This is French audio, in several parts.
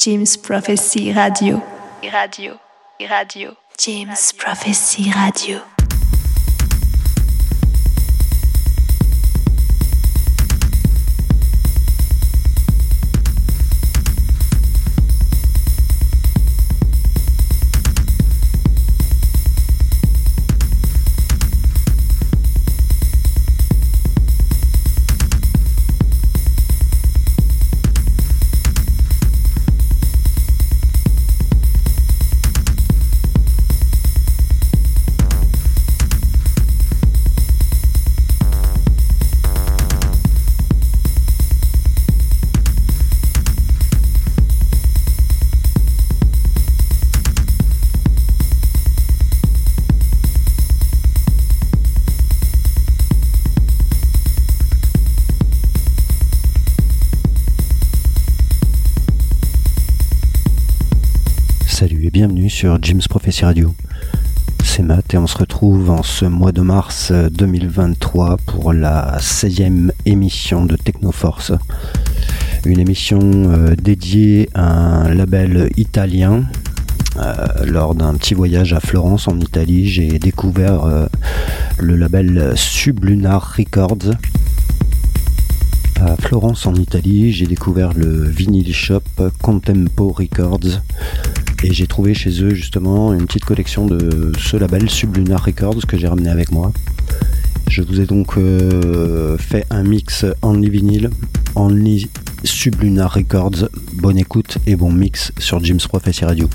James Prophecy Radio. Radio. Radio. James Prophecy Radio. Sur Jim's Prophecy Radio. C'est Matt et on se retrouve en ce mois de mars 2023 pour la 16e émission de Technoforce. Une émission euh, dédiée à un label italien. Euh, lors d'un petit voyage à Florence en Italie, j'ai découvert euh, le label Sublunar Records. À Florence en Italie, j'ai découvert le vinyl shop Contempo Records et j'ai trouvé chez eux justement une petite collection de ce label Sublunar Records que j'ai ramené avec moi. Je vous ai donc euh, fait un mix Only Vinyl, Only Sublunar Records. Bonne écoute et bon mix sur Jim's Prophecy Radio.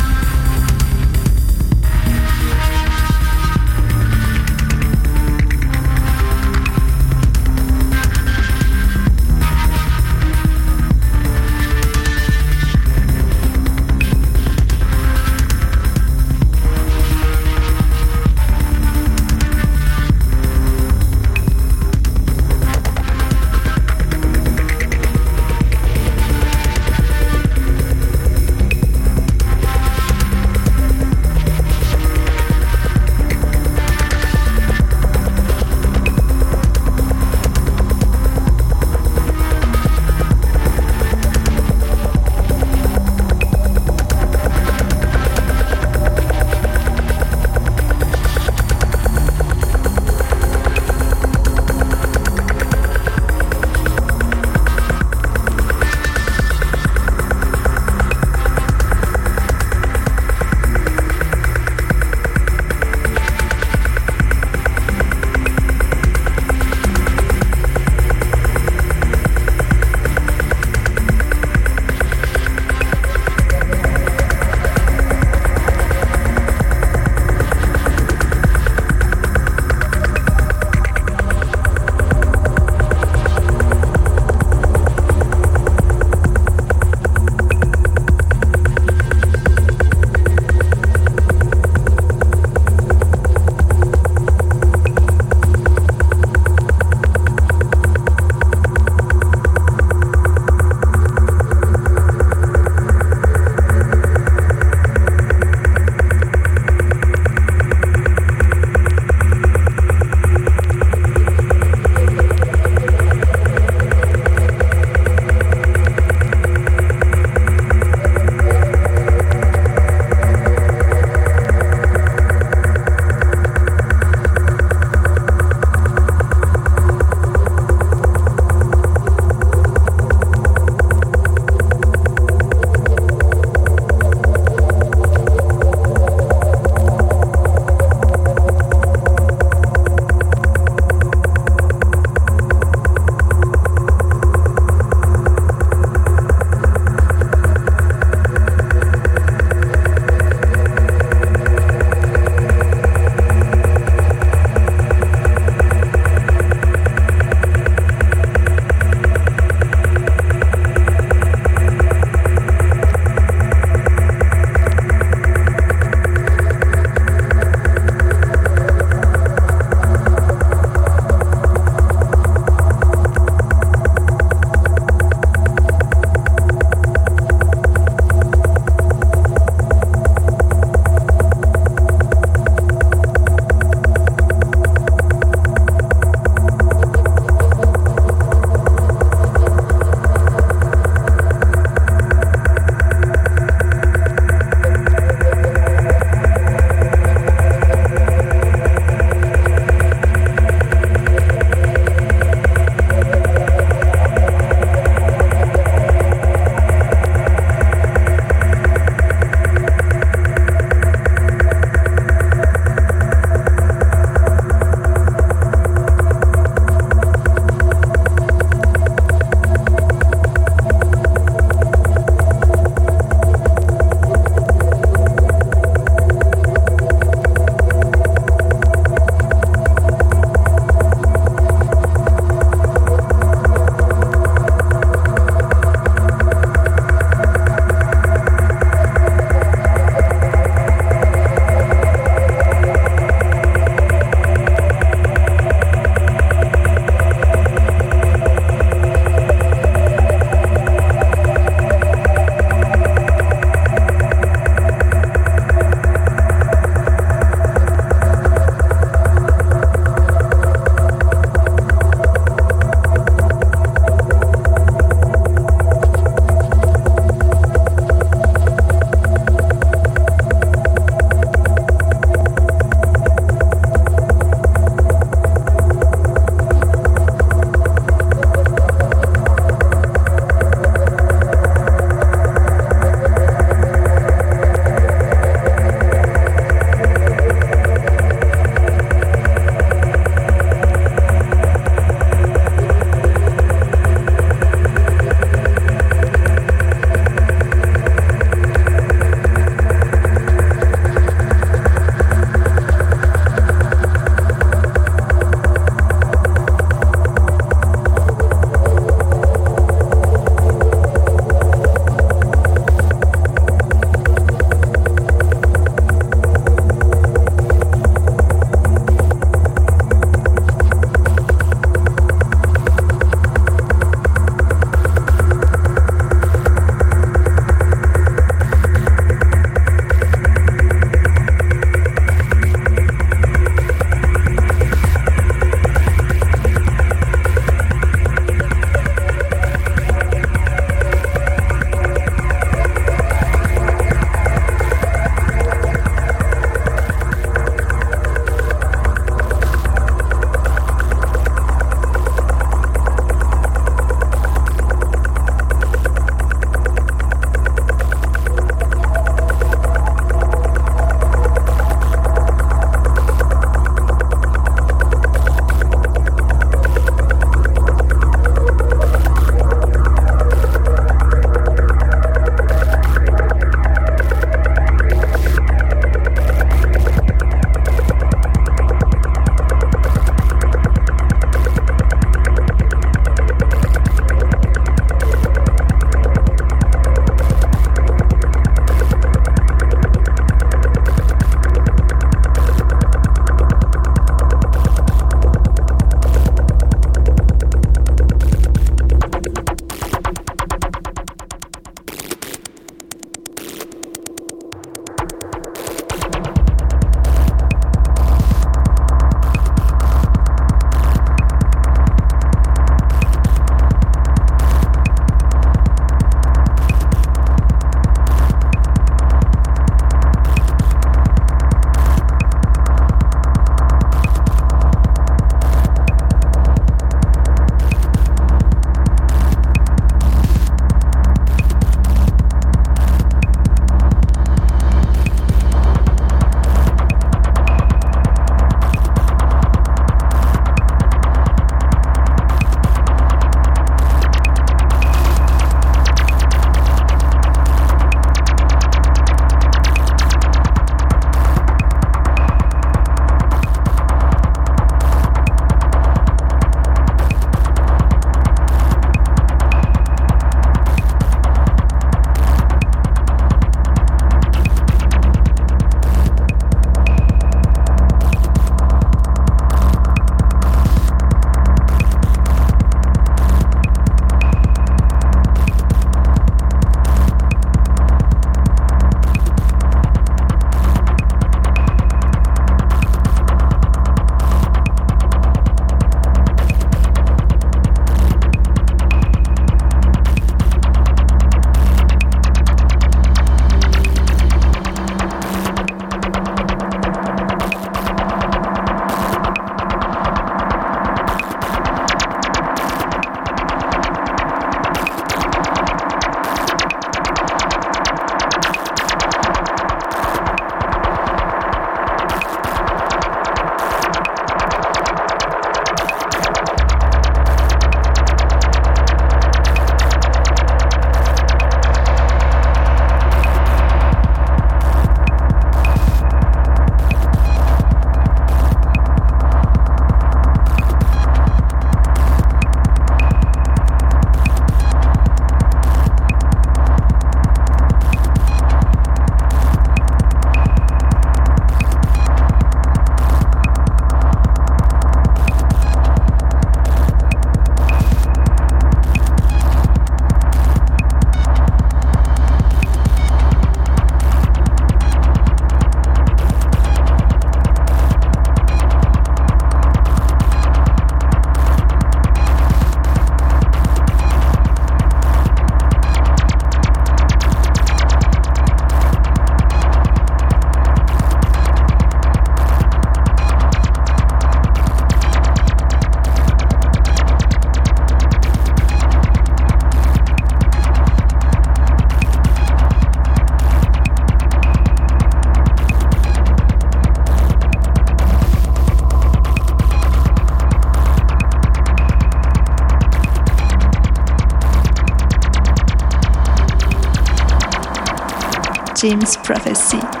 James Prophecy.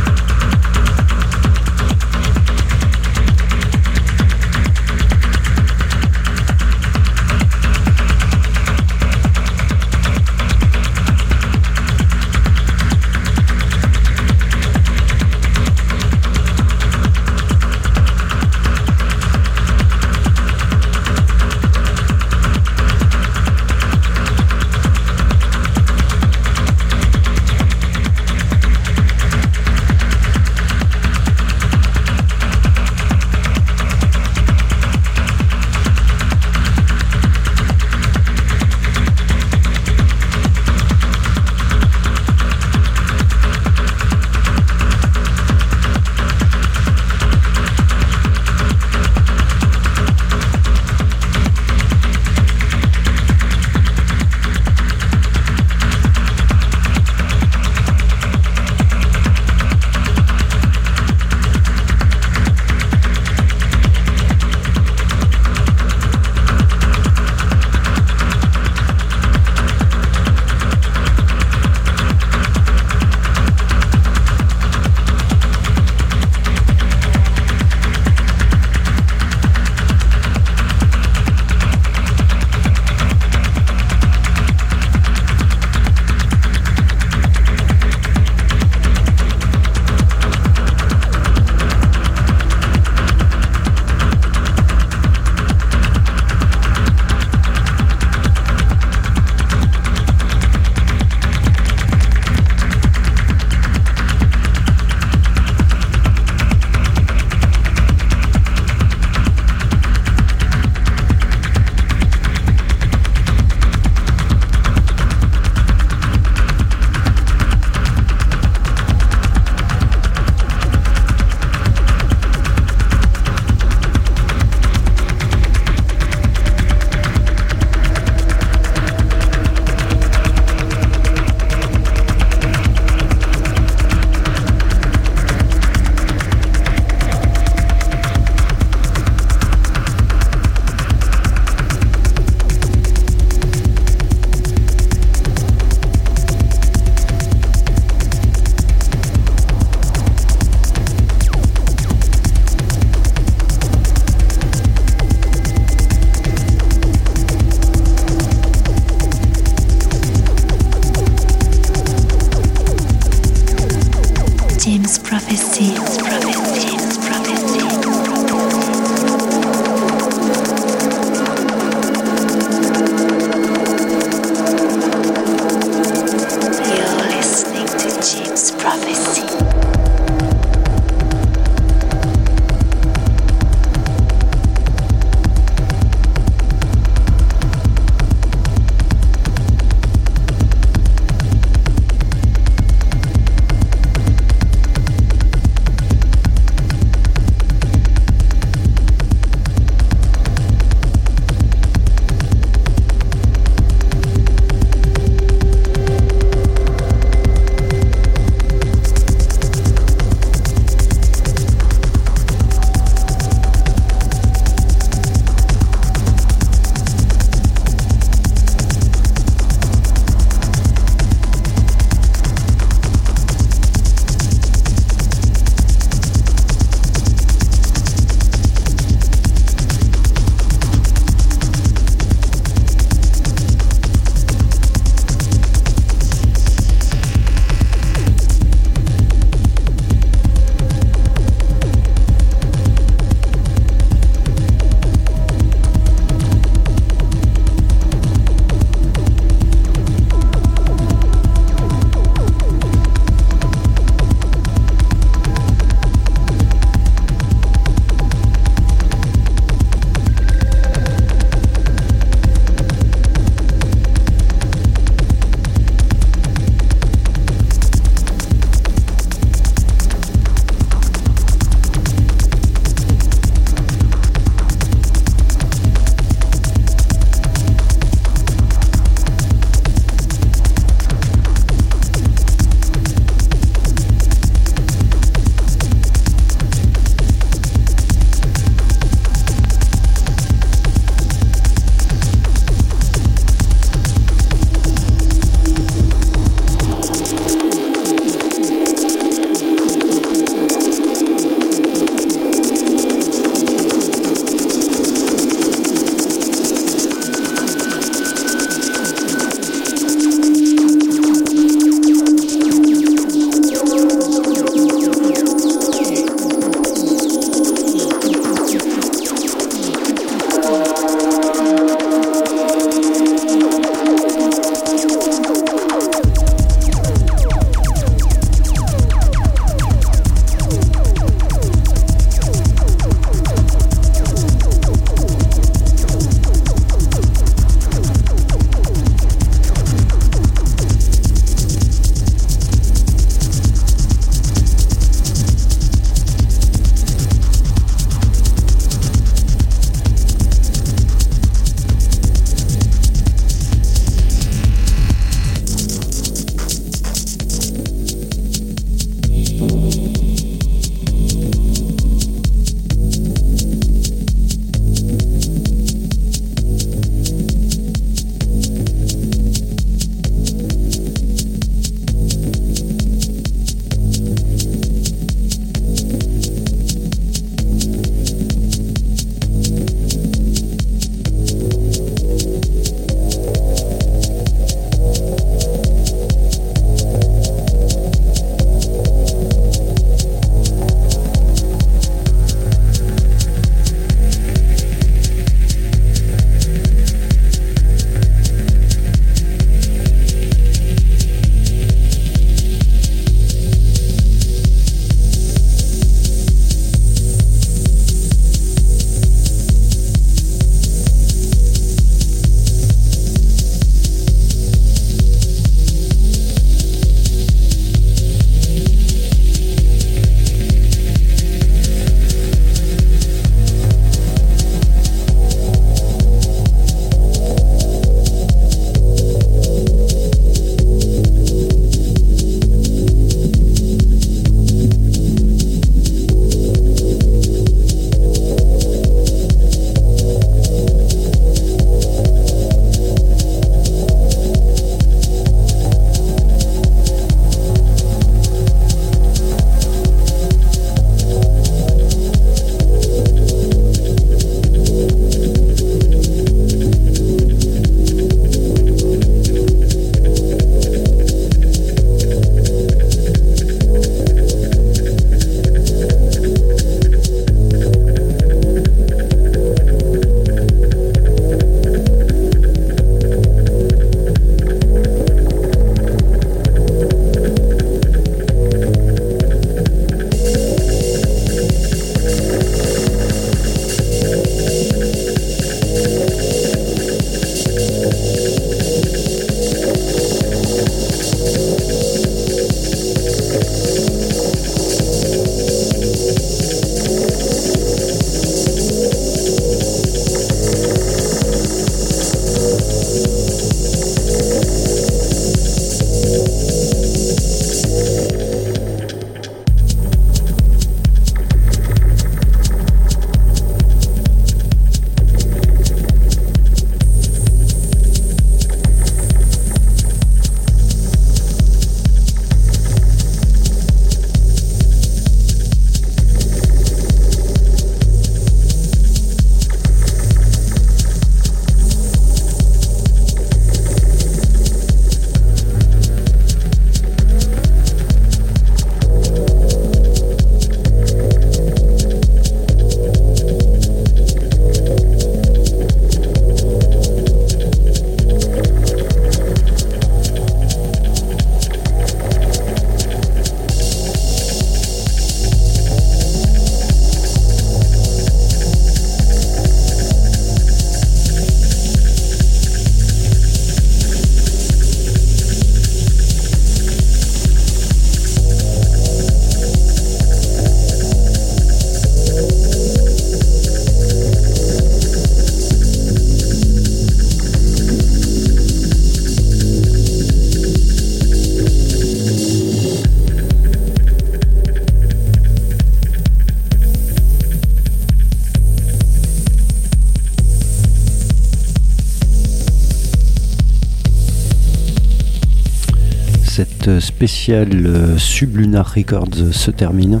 Cette spéciale Sublunar Records se termine.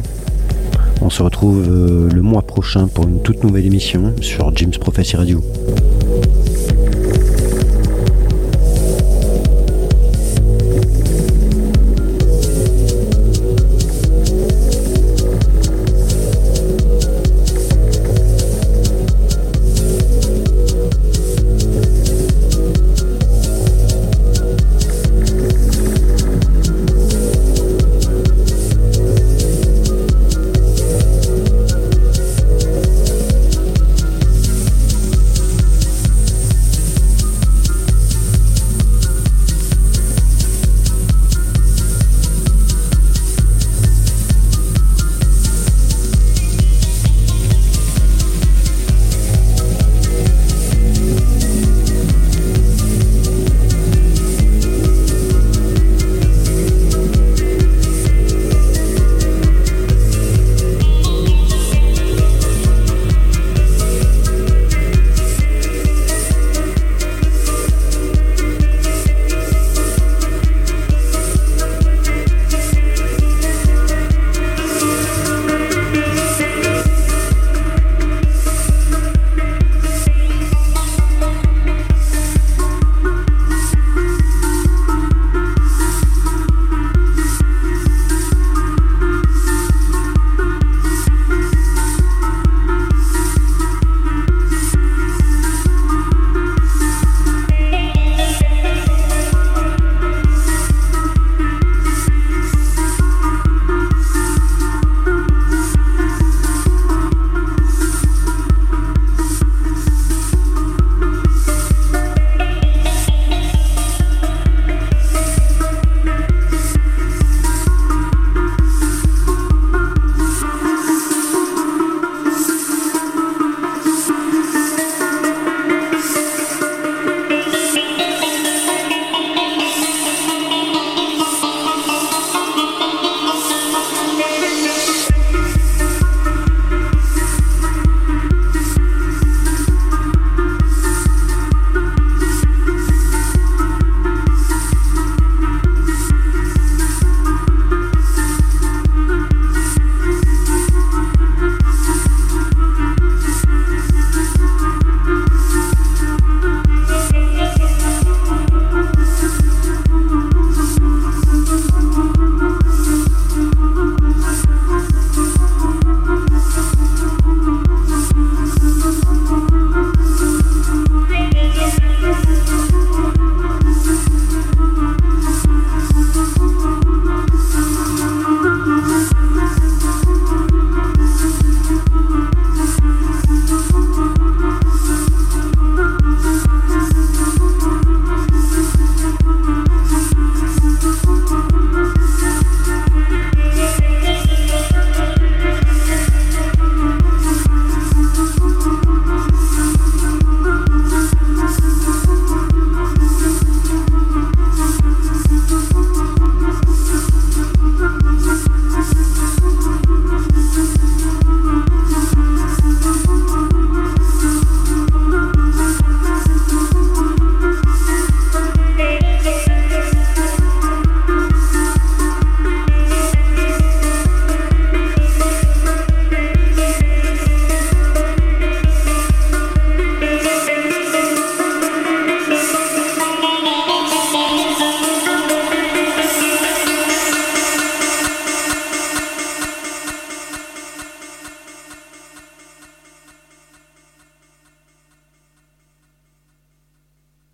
On se retrouve le mois prochain pour une toute nouvelle émission sur James Prophecy Radio.